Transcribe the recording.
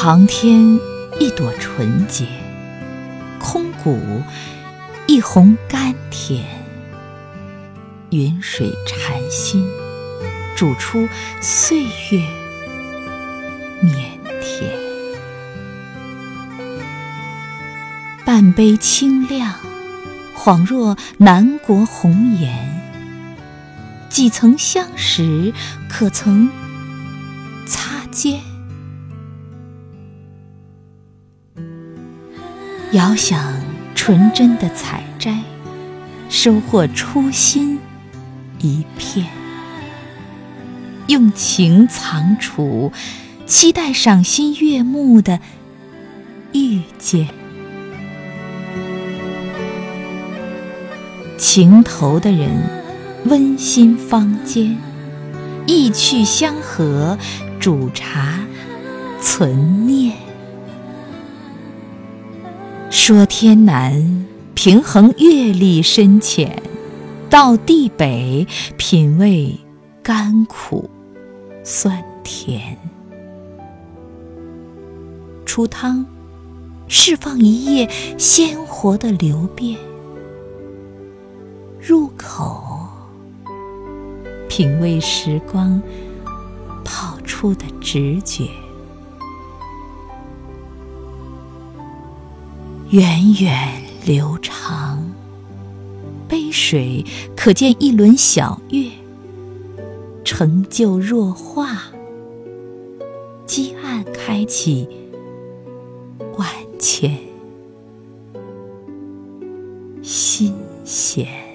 长天一朵纯洁，空谷一泓甘甜。云水禅心，煮出岁月绵甜。半杯清亮，恍若南国红颜。几曾相识，可曾擦肩？遥想纯真的采摘，收获初心一片。用情藏储，期待赏心悦目的遇见。情投的人，温馨坊间，意趣相合，煮茶存念。说天南，平衡阅历深浅；到地北，品味甘苦酸甜。出汤，释放一夜鲜活的流变；入口，品味时光泡出的直觉。源远流长，杯水可见一轮小月，成就若化，积案开启万千心弦。